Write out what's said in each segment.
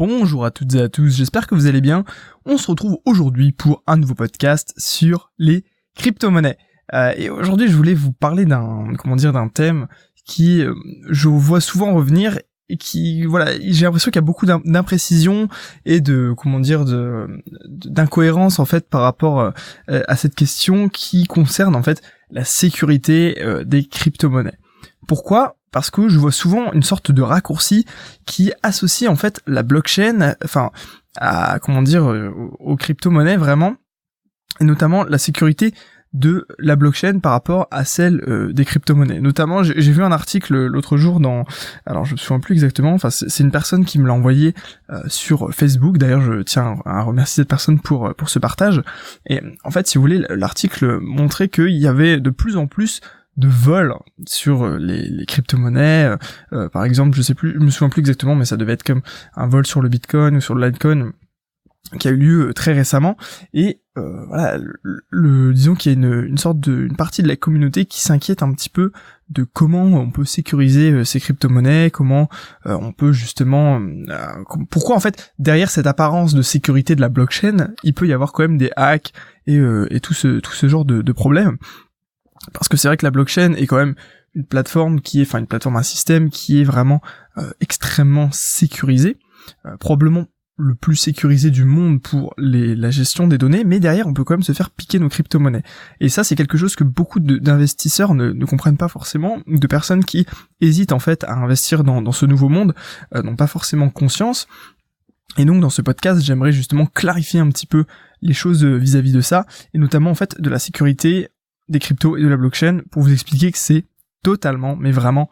Bonjour à toutes et à tous, j'espère que vous allez bien. On se retrouve aujourd'hui pour un nouveau podcast sur les crypto-monnaies. Euh, et aujourd'hui, je voulais vous parler d'un, comment dire, d'un thème qui, euh, je vois souvent revenir et qui, voilà, j'ai l'impression qu'il y a beaucoup d'imprécisions et de, comment dire, de, en fait par rapport euh, à cette question qui concerne en fait la sécurité des crypto-monnaies. Pourquoi? Parce que je vois souvent une sorte de raccourci qui associe en fait la blockchain, enfin, à comment dire, euh, aux crypto-monnaies vraiment, et notamment la sécurité de la blockchain par rapport à celle euh, des crypto-monnaies. Notamment, j'ai vu un article l'autre jour dans, alors je me souviens plus exactement, enfin c'est une personne qui me l'a envoyé euh, sur Facebook. D'ailleurs, je tiens à remercier cette personne pour pour ce partage. Et en fait, si vous voulez, l'article montrait qu'il y avait de plus en plus de vol sur euh, les, crypto-monnaies. Euh, euh, par exemple, je sais plus, je me souviens plus exactement, mais ça devait être comme un vol sur le Bitcoin ou sur le Litecoin qui a eu lieu très récemment et voilà le, disons qu'il y a une, sorte de une partie de la communauté qui s'inquiète un petit peu de comment on peut sécuriser ces crypto-monnaies, comment on peut justement pourquoi en fait derrière cette apparence de sécurité de la blockchain, il peut y avoir quand même des hacks et, et tout ce tout ce genre de, de problèmes parce que c'est vrai que la blockchain est quand même une plateforme qui est, enfin une plateforme, un système qui est vraiment euh, extrêmement sécurisé, euh, probablement le plus sécurisé du monde pour les, la gestion des données, mais derrière on peut quand même se faire piquer nos crypto-monnaies. Et ça c'est quelque chose que beaucoup d'investisseurs ne, ne, comprennent pas forcément, de personnes qui hésitent en fait à investir dans, dans ce nouveau monde, euh, n'ont pas forcément conscience. Et donc dans ce podcast j'aimerais justement clarifier un petit peu les choses vis à -vis de ça, et notamment en fait de la sécurité des cryptos et de la blockchain pour vous expliquer que c'est totalement, mais vraiment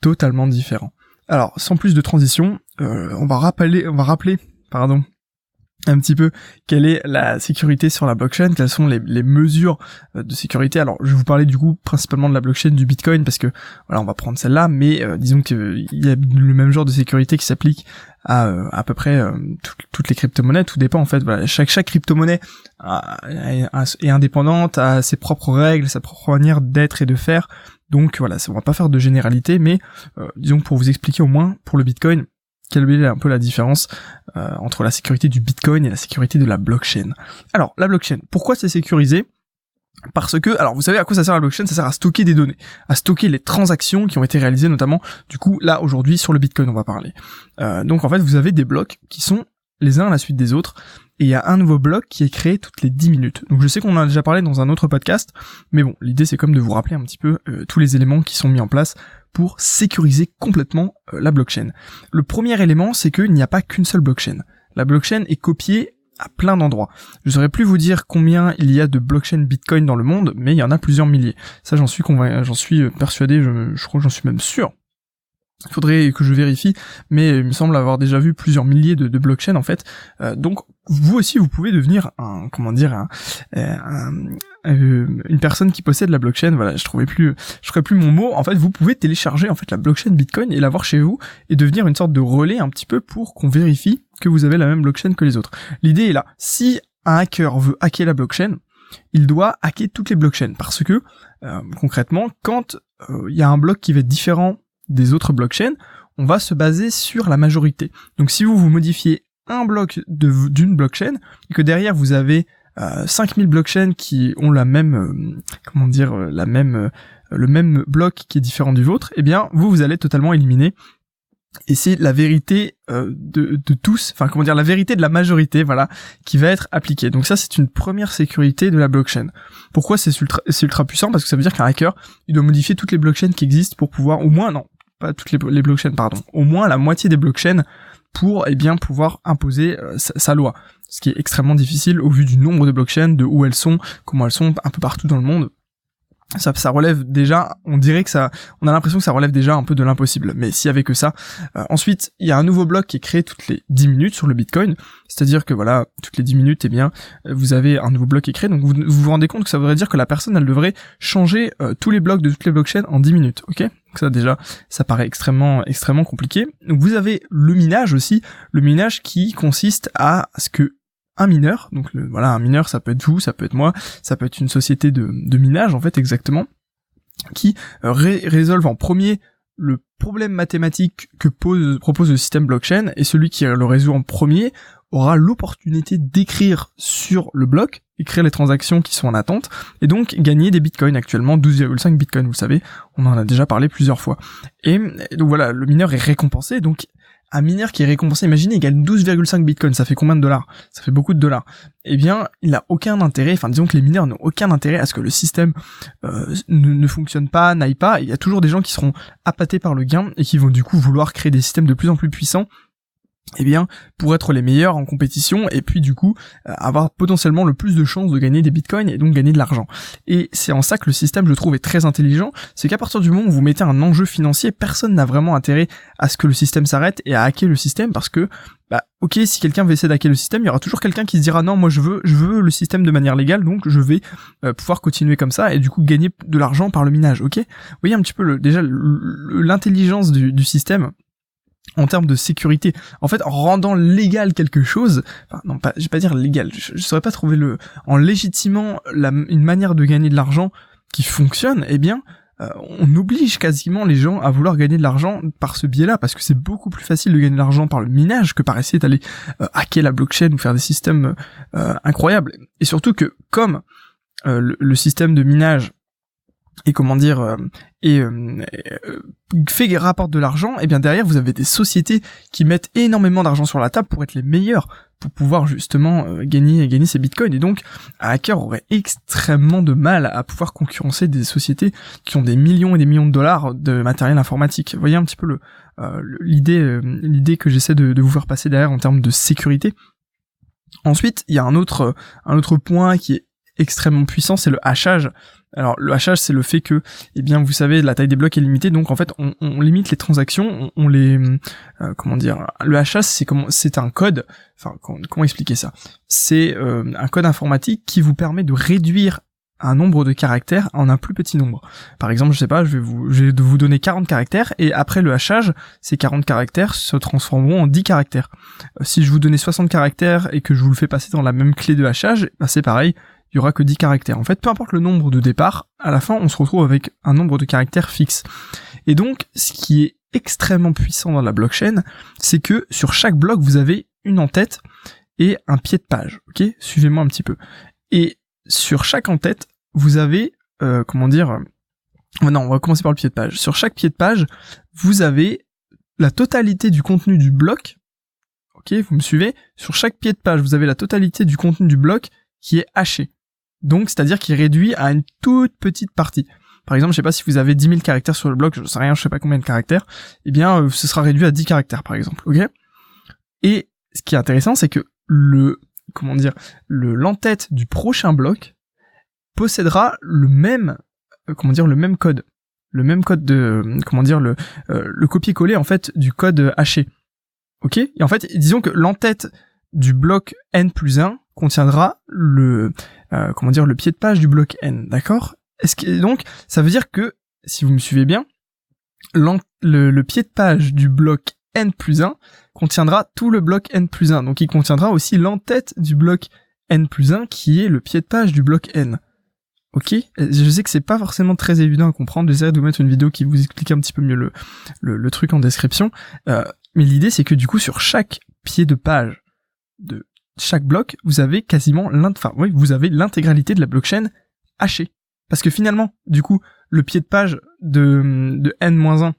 totalement différent. Alors, sans plus de transition, euh, on va rappeler, on va rappeler, pardon, un petit peu quelle est la sécurité sur la blockchain, quelles sont les, mesures euh, de sécurité. Alors je vais vous parler du coup principalement de la blockchain du Bitcoin parce que voilà on va prendre celle-là, mais euh, disons qu'il y a le même genre de sécurité qui s'applique à euh, à peu près toutes les crypto-monnaies. Tout dépend en fait. Voilà, chaque chaque crypto-monnaie est indépendante, a ses propres règles, sa propre manière d'être et de faire. Donc voilà, on va pas faire de généralité, mais disons pour vous expliquer au moins pour le Bitcoin quelle est un peu la différence euh, entre la sécurité du Bitcoin et la sécurité de la blockchain. Alors, la blockchain, pourquoi c'est sécurisé? Parce que, alors vous savez à quoi ça sert la blockchain? Ça sert à stocker des données, à stocker les transactions qui ont été réalisées notamment, du coup là aujourd'hui sur le Bitcoin on va parler. Euh, donc en fait vous avez des blocs qui sont les uns à la suite des autres, et il y a un nouveau bloc qui est créé toutes les 10 minutes. Donc je sais qu'on en a déjà parlé dans un autre podcast, mais bon, l'idée c'est comme de vous rappeler un petit peu euh, tous les éléments qui sont mis en place pour sécuriser complètement euh, la blockchain. Le premier élément, c'est qu'il n'y a pas qu'une seule blockchain. La blockchain est copiée à plein d'endroits. Je saurais plus vous dire combien il y a de blockchain Bitcoin dans le monde, mais il y en a plusieurs milliers. Ça, j'en suis j'en suis euh, persuadé, je, je crois que j'en suis même sûr. Il faudrait que je vérifie, mais il me semble avoir déjà vu plusieurs milliers de, blockchains en fait. Euh, donc vous aussi vous pouvez devenir un comment dire un, euh, une personne qui possède la blockchain. Voilà, je trouvais plus je trouvais plus mon mot. En fait, vous pouvez télécharger en fait la blockchain Bitcoin et l'avoir chez vous et devenir une sorte de relais un petit peu pour qu'on vérifie que vous avez la même blockchain que les autres. L'idée est là. Si un hacker veut hacker la blockchain, il doit hacker toutes les blockchains parce que euh, concrètement, quand il y a un bloc qui va être différent des autres blockchains, on va se baser sur la majorité. Donc si vous vous modifiez un bloc d'une blockchain et que derrière vous avez euh, 5000 blockchains qui ont la même euh, comment dire euh, la même euh, le même bloc qui est différent du vôtre, eh bien vous vous allez totalement éliminer et c'est la vérité de, de, tous, enfin comment dire, la vérité de la majorité, voilà, qui va être appliquée. Donc ça, c'est une première sécurité de la blockchain. Pourquoi c'est ultra, ultra puissant? Parce que ça veut dire qu'un hacker, il doit modifier toutes les blockchains qui existent pour pouvoir, au moins, non, pas toutes les, blockchains, pardon, au moins la moitié des blockchains pour eh bien pouvoir imposer euh, sa, loi. Ce qui est extrêmement difficile au vu du nombre de blockchains, de où elles sont, comment elles sont un peu partout dans le monde ça, ça relève déjà, on dirait que ça, on a l'impression que ça relève déjà un peu de l'impossible. Mais s'il y avait que ça, euh, ensuite il y a un nouveau bloc qui est créé toutes les 10 minutes sur le Bitcoin, c'est-à-dire que voilà, toutes les 10 minutes, eh bien, vous avez un nouveau bloc qui est créé. Donc vous vous, rendez compte que ça voudrait dire que la personne, elle devrait changer euh, tous les blocs de toutes les blockchains en 10 minutes, ok? Donc ça déjà, ça paraît extrêmement extrêmement compliqué. Donc vous avez le minage aussi, le minage qui consiste à ce que un mineur, donc voilà, un mineur, ça peut être vous, ça peut être moi, ça peut être une société de, minage en fait exactement, qui euh, résolve en premier le problème mathématique que pose, propose le système blockchain et celui qui le résout en premier aura l'opportunité d'écrire sur le bloc, écrire les transactions qui sont en attente, et donc gagner des bitcoins actuellement, 12,5 bitcoins, vous savez, on en a déjà parlé plusieurs fois. Et donc voilà, le mineur est récompensé, donc un mineur qui est récompensé, imaginez, il gagne 12,5 bitcoins, ça fait combien de dollars? Ça fait beaucoup de dollars. Eh bien, il n'a aucun intérêt, enfin disons que les mineurs n'ont aucun intérêt à ce que le système euh, ne, ne, fonctionne pas, n'aille pas. Il y a toujours des gens qui seront appâtés par le gain et qui vont du coup vouloir créer des systèmes de plus en plus puissants eh bien, pour être les meilleurs en compétition et puis du coup euh, avoir potentiellement le plus de chances de gagner des bitcoins et donc gagner de l'argent. Et c'est en ça que le système, je trouve, est très intelligent, c'est qu'à partir du moment où vous mettez un enjeu financier, personne n'a vraiment intérêt à ce que le système s'arrête et à hacker le système parce que bah ok si quelqu'un veut essayer d'hacker le système il y aura toujours quelqu'un qui se dira non moi je veux je veux le système de manière légale donc je vais euh, pouvoir continuer comme ça et du coup gagner de l'argent par le minage ok? Vous voyez un petit peu le, déjà l'intelligence du, du système en termes de sécurité. En fait, en rendant légal quelque chose, enfin non pas, je vais pas dire légal, je, je saurais pas trouver le, en légitimant une manière de gagner de l'argent qui fonctionne, eh bien, euh, on oblige quasiment les gens à vouloir gagner de l'argent par ce biais-là, parce que c'est beaucoup plus facile de gagner de l'argent par le minage que par essayer d'aller euh, hacker la blockchain ou faire des systèmes euh, incroyables. Et surtout que comme le système de minage et comment dire euh, et euh, euh, fait rapporte de l'argent, et bien derrière vous avez des sociétés qui mettent énormément d'argent sur la table pour être les meilleurs pour pouvoir justement gagner gagner ces bitcoins et donc un hacker aurait extrêmement de mal à pouvoir concurrencer des sociétés qui ont des millions et des millions de dollars de matériel informatique. Vous voyez un petit peu le l'idée l'idée que j'essaie de, de vous faire passer derrière en termes de sécurité. Ensuite, il y a un autre un autre point qui est extrêmement puissant, c'est le hachage. Alors le hachage, c'est le fait que, eh bien, vous savez, la taille des blocs est limitée, donc en fait, on, on limite les transactions, on, les, euh, comment dire, le hachage, c'est comment, c'est un code. Enfin, comment, expliquer ça? C'est euh, un code informatique qui vous permet de réduire un nombre de caractères en un plus petit nombre. Par exemple, je sais pas, je vais vous, je vais vous donner 40 caractères et après le hachage, ces 40 caractères se transformeront en 10 caractères. Euh, si je vous donnais 60 caractères et que je vous le fais passer dans la même clé de hachage, bah c'est pareil, il y aura que 10 caractères. En fait, peu importe le nombre de départ, à la fin, on se retrouve avec un nombre de caractères fixe. Et donc, ce qui est extrêmement puissant dans la blockchain, c'est que sur chaque bloc, vous avez une en-tête et un pied de page. Ok? Suivez-moi un petit peu. Et sur chaque en-tête, vous avez, euh, comment dire... Euh, non, on va commencer par le pied de page. Sur chaque pied de page, vous avez la totalité du contenu du bloc. Ok, vous me suivez? Sur chaque pied de page, vous avez la totalité du contenu du bloc qui est haché. Donc, c'est-à-dire qu'il réduit à une toute petite partie. Par exemple, je sais pas si vous avez 10 000 caractères sur le bloc, je sais rien, je sais pas combien de caractères, eh bien, euh, ce sera réduit à 10 caractères, par exemple, ok? Et ce qui est intéressant, c'est que le, comment dire, le l'entête du prochain bloc possédera le même, euh, comment dire, le même code, le même code de, comment dire, le, euh, le copier-coller en fait du code haché, ok? Et en fait, disons que l'entête du bloc n plus 1 contiendra le euh, le pied de page du bloc n, d'accord? Donc ça veut dire que si vous me suivez bien, le, pied de page du bloc n plus 1 contiendra tout le bloc n plus 1. Donc il contiendra aussi l'entête du bloc n plus 1 qui est le pied de page du bloc n. Ok, je sais que c'est pas forcément très évident à comprendre. J'essaierai de vous mettre une vidéo qui vous explique un petit peu mieux le, le, truc en description. Euh, mais l'idée c'est que du coup sur chaque pied de page de chaque bloc, vous avez quasiment l'intégralité de la blockchain hachée. Parce que finalement, du coup, le pied de page de, de n-1,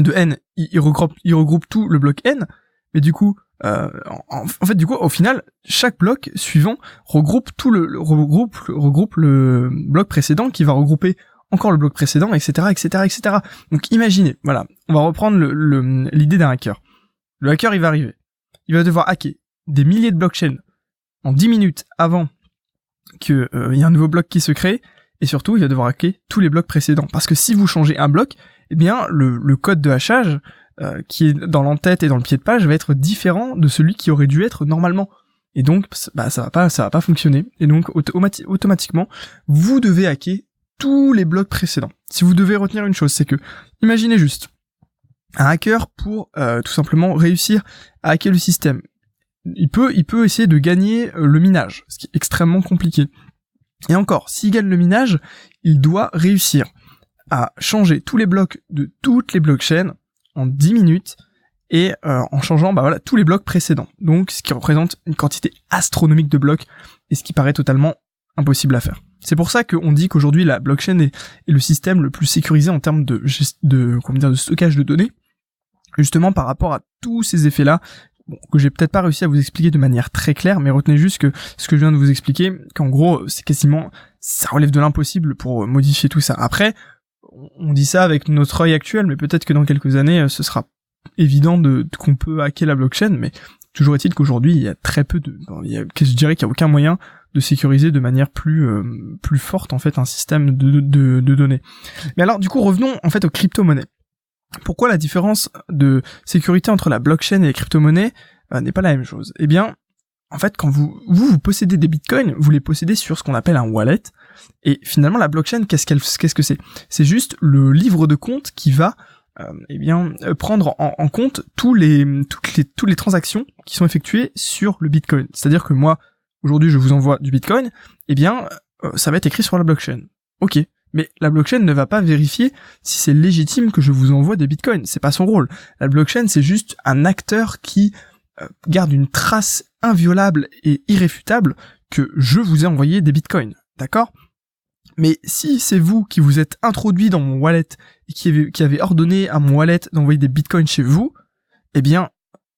de n, il, regroupe, tout le bloc n, mais du coup, euh, en, fait, du coup, au final, chaque bloc suivant regroupe tout le, bloc précédent qui va regrouper encore le bloc précédent, etc., etc., etc. Donc, imaginez, voilà, on va reprendre l'idée d'un hacker. Le hacker, il va arriver. Il va devoir hacker des milliers de blockchains en 10 minutes avant qu'il euh, y ait un nouveau bloc qui se crée, et surtout il va devoir hacker tous les blocs précédents. Parce que si vous changez un bloc, eh bien le, code de hachage euh, qui est dans l'entête et dans le pied de page va être différent de celui qui aurait dû être normalement. Et donc bah, ça va pas ça va pas fonctionner. Et donc automatiquement vous devez hacker tous les blocs précédents. Si vous devez retenir une chose, c'est que imaginez juste un hacker pour euh, tout simplement réussir à hacker le système il peut, essayer de gagner euh, le minage, ce qui est extrêmement compliqué. Et encore, s'il gagne le minage, il doit réussir à changer tous les blocs de toutes les blockchains en 10 minutes et euh, en changeant bah voilà tous les blocs précédents. Donc ce qui représente une quantité astronomique de blocs et ce qui paraît totalement impossible à faire. C'est pour ça qu'on dit qu'aujourd'hui la blockchain est, le système le plus sécurisé en termes de, de, de stockage de données, justement par rapport à tous ces effets-là, bon, que j'ai peut-être pas réussi à vous expliquer de manière très claire, mais retenez juste que ce que je viens de vous expliquer, qu'en gros c'est quasiment, ça relève de l'impossible pour modifier tout ça. Après, on dit ça avec notre œil actuel, mais peut-être que dans quelques années, ce sera évident de, qu'on peut hacker la blockchain, mais toujours est-il qu'aujourd'hui, il y a très peu de, il y a, je dirais qu'il y a aucun moyen de sécuriser de manière plus euh, plus forte en fait un système de, de, de données. Mais alors du coup revenons en fait aux crypto-monnaies. Pourquoi la différence de sécurité entre la blockchain et les crypto-monnaies euh, n'est pas la même chose? Eh bien, en fait, quand vous, vous, possédez des bitcoins, vous les possédez sur ce qu'on appelle un wallet. Et finalement, la blockchain, qu'est-ce qu'elle, qu'est-ce que c'est? C'est juste le livre de compte qui va euh, eh bien euh, prendre en, compte tous les toutes les toutes les transactions qui sont effectuées sur le Bitcoin. C'est-à-dire que moi aujourd'hui je vous envoie du Bitcoin, eh bien ça va être écrit sur la blockchain. OK. Mais la blockchain ne va pas vérifier si c'est légitime que je vous envoie des bitcoins. C'est pas son rôle. La blockchain, c'est juste un acteur qui garde une trace inviolable et irréfutable que je vous ai envoyé des bitcoins. D'accord? Mais si c'est vous qui vous êtes introduit dans mon wallet et qui qui avez ordonné à mon wallet d'envoyer des bitcoins chez vous, eh bien,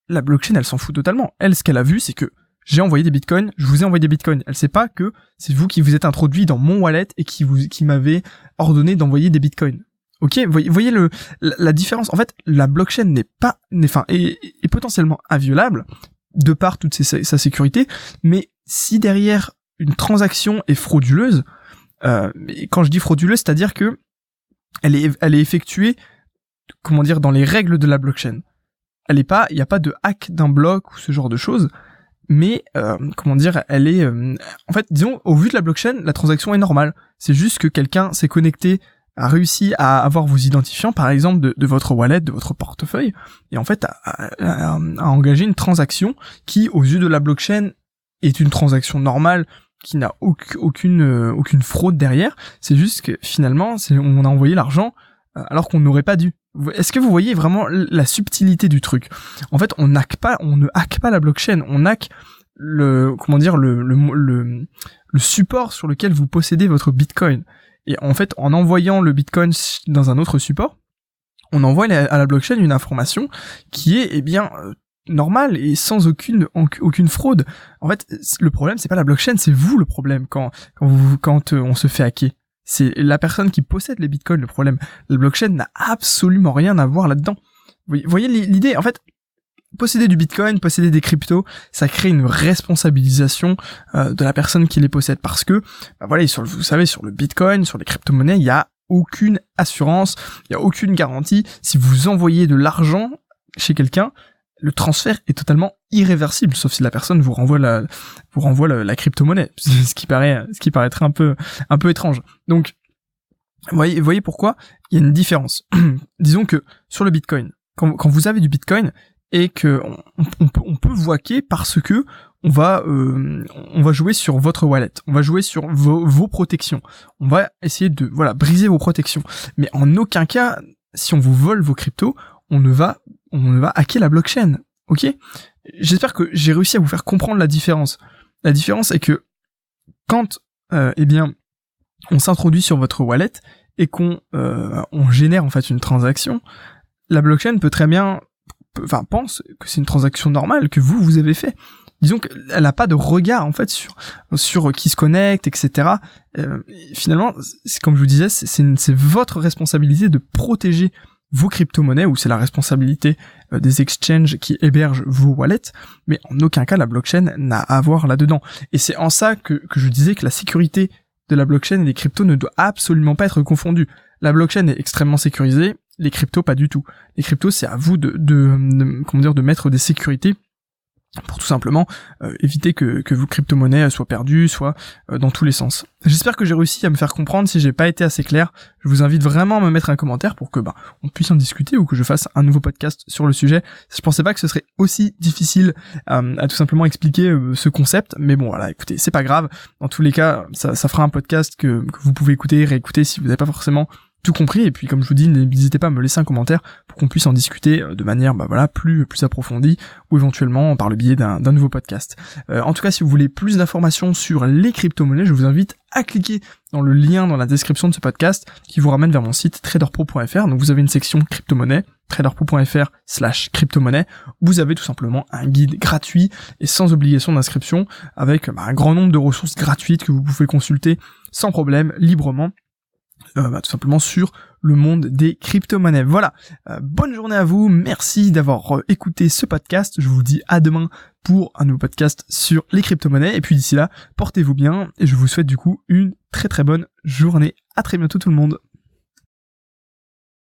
la blockchain, elle s'en fout totalement. Elle, ce qu'elle a vu, c'est que j'ai envoyé des bitcoins, je vous ai envoyé des bitcoins. Elle sait pas que c'est vous qui vous êtes introduit dans mon wallet et qui vous, qui m'avez ordonné d'envoyer des bitcoins. Ok, voyez, voyez le, la, différence. En fait, la blockchain n'est pas, enfin, est, potentiellement inviolable de par toute sa sécurité, mais si derrière une transaction est frauduleuse, euh, quand je dis frauduleuse, c'est-à-dire que elle est, elle est effectuée, comment dire, dans les règles de la blockchain. Elle est pas, il n'y a pas de hack d'un bloc ou ce genre de choses, mais euh, comment dire, elle est, euh, en fait, disons, au vu de la blockchain, la transaction est normale. C'est juste que quelqu'un s'est connecté, a réussi à avoir vos identifiants, par exemple, de, votre wallet, de votre portefeuille, et en fait, a, a, a engagé une transaction qui, aux yeux de la blockchain, est une transaction normale qui n'a aucune euh, aucune fraude derrière. C'est juste que finalement, on a envoyé l'argent euh, alors qu'on n'aurait pas dû. Est-ce que vous voyez vraiment la subtilité du truc? En fait, on hack pas, on ne hack pas la blockchain, on hack le comment dire le, le, le, support sur lequel vous possédez votre Bitcoin. Et en fait, en envoyant le Bitcoin dans un autre support, on envoie à la blockchain une information qui est eh bien euh, normal et sans aucune aucune fraude. En fait, le problème c'est pas la blockchain, c'est vous le problème quand quand euh, on se fait hacker. C'est la personne qui possède les bitcoins le problème. La blockchain n'a absolument rien à voir là-dedans. Vous voyez l'idée En fait, posséder du bitcoin, posséder des cryptos, ça crée une responsabilisation euh, de la personne qui les possède parce que bah voilà, sur vous savez sur le bitcoin, sur les crypto-monnaies, il y a aucune assurance, il y a aucune garantie. Si vous envoyez de l'argent chez quelqu'un, le transfert est totalement irréversible, sauf si la personne vous renvoie la, vous renvoie la, crypto-monnaie, ce qui paraît, ce qui paraîtrait un peu, un peu étrange. Donc, voyez, voyez pourquoi il y a une différence. Disons que sur le Bitcoin, quand, vous avez du Bitcoin et que on, peut, on hacker parce que on va, euh, on va jouer sur votre wallet, on va jouer sur vos, vos protections, on va essayer de, voilà, briser vos protections. Mais en aucun cas, si on vous vole vos cryptos, on ne va on va hacker la blockchain. Ok? J'espère que j'ai réussi à vous faire comprendre la différence. La différence est que quand, euh, eh bien, on s'introduit sur votre wallet et qu'on euh, on génère en fait une transaction, la blockchain peut très bien, enfin pense que c'est une transaction normale que vous vous avez fait. Disons qu'elle n'a pas de regard en fait sur sur qui se connecte, etc. Euh, finalement, c'est comme je vous disais, c'est votre responsabilité de protéger vos crypto-monnaies ou c'est la responsabilité euh, des exchanges qui hébergent vos wallets, mais en aucun cas la blockchain n'a à voir là-dedans. Et c'est en ça que, que je disais que la sécurité de la blockchain et des cryptos ne doit absolument pas être confondue. La blockchain est extrêmement sécurisée, les cryptos pas du tout. Les cryptos c'est à vous de, de, de, comment dire de mettre des sécurités pour tout simplement euh, éviter que, que vos crypto-monnaies soient perdues, soit euh, dans tous les sens. J'espère que j'ai réussi à me faire comprendre. Si j'ai pas été assez clair, je vous invite vraiment à me mettre un commentaire pour que bah, on puisse en discuter ou que je fasse un nouveau podcast sur le sujet. Je pensais pas que ce serait aussi difficile euh, à tout simplement expliquer ce concept, mais bon voilà, écoutez, c'est pas grave. Dans tous les cas, ça, ça fera un podcast que, que vous pouvez écouter, réécouter si vous n'avez pas forcément tout compris. Et puis comme je vous dis, n'hésitez pas à me laisser un commentaire pour qu'on puisse en discuter de manière bah voilà plus plus approfondie ou éventuellement par le biais d'un nouveau podcast. en tout cas, si vous voulez plus d'informations sur les crypto-monnaies, je vous invite à cliquer dans le lien dans la description de ce podcast qui vous ramène vers mon site traderpro.fr. Donc vous avez une section crypto-monnaie, traderpro.fr slash crypto-monnaie. Vous avez tout simplement un guide gratuit et sans obligation d'inscription avec bah, un grand nombre de ressources gratuites que vous pouvez consulter sans problème, librement. Euh, bah, tout simplement sur le monde des crypto-monnaies. Voilà, euh, bonne journée à vous, merci d'avoir euh, écouté ce podcast, je vous dis à demain pour un nouveau podcast sur les crypto-monnaies, et puis d'ici là, portez-vous bien, et je vous souhaite du coup une très très bonne journée. À très bientôt tout le monde.